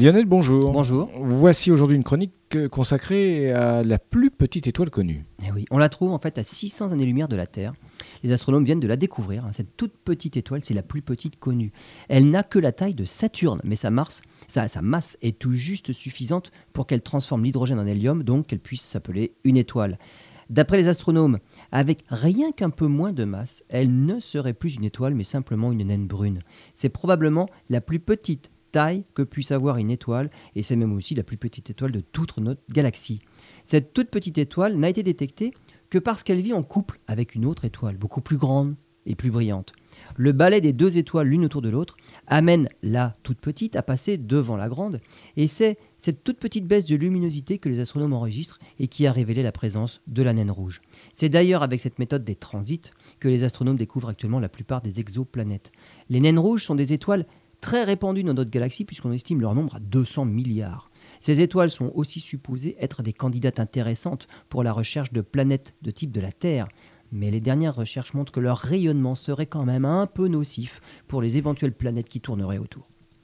Lionel, bonjour. Bonjour. Voici aujourd'hui une chronique consacrée à la plus petite étoile connue. Eh oui, on la trouve en fait à 600 années-lumière de la Terre. Les astronomes viennent de la découvrir. hein. Cette toute petite étoile, c'est la plus petite connue. Elle n'a que la taille de Saturne, mais sa masse, sa, sa masse est tout juste suffisante pour qu'elle transforme l'hydrogène en hélium, donc qu'elle puisse s'appeler une étoile. D'après les astronomes, avec rien qu'un peu moins de masse, elle ne serait plus une étoile, mais simplement une naine brune. C'est probablement la plus petite taille que puisse avoir une étoile, et c'est même aussi la plus petite étoile de toute notre galaxie. Cette toute petite étoile n'a été détectée que parce qu'elle vit en couple avec une autre étoile, beaucoup plus grande et plus brillante. Le balai des deux étoiles l'une autour de l'autre amène la toute petite à passer devant la grande, et c'est cette toute petite baisse de luminosité que les astronomes enregistrent et qui a révélé la présence de la naine rouge. C'est d'ailleurs avec cette méthode des transits que les astronomes découvrent actuellement la plupart des exoplanètes. Les naines rouges sont des étoiles très répandues dans notre galaxie puisqu'on estime leur nombre à 200 milliards. Ces étoiles sont aussi supposées être des candidates intéressantes pour la recherche de planètes de type de la Terre, mais les dernières recherches montrent que leur rayonnement serait quand même un peu nocif pour les éventuelles planètes qui tourneraient autour.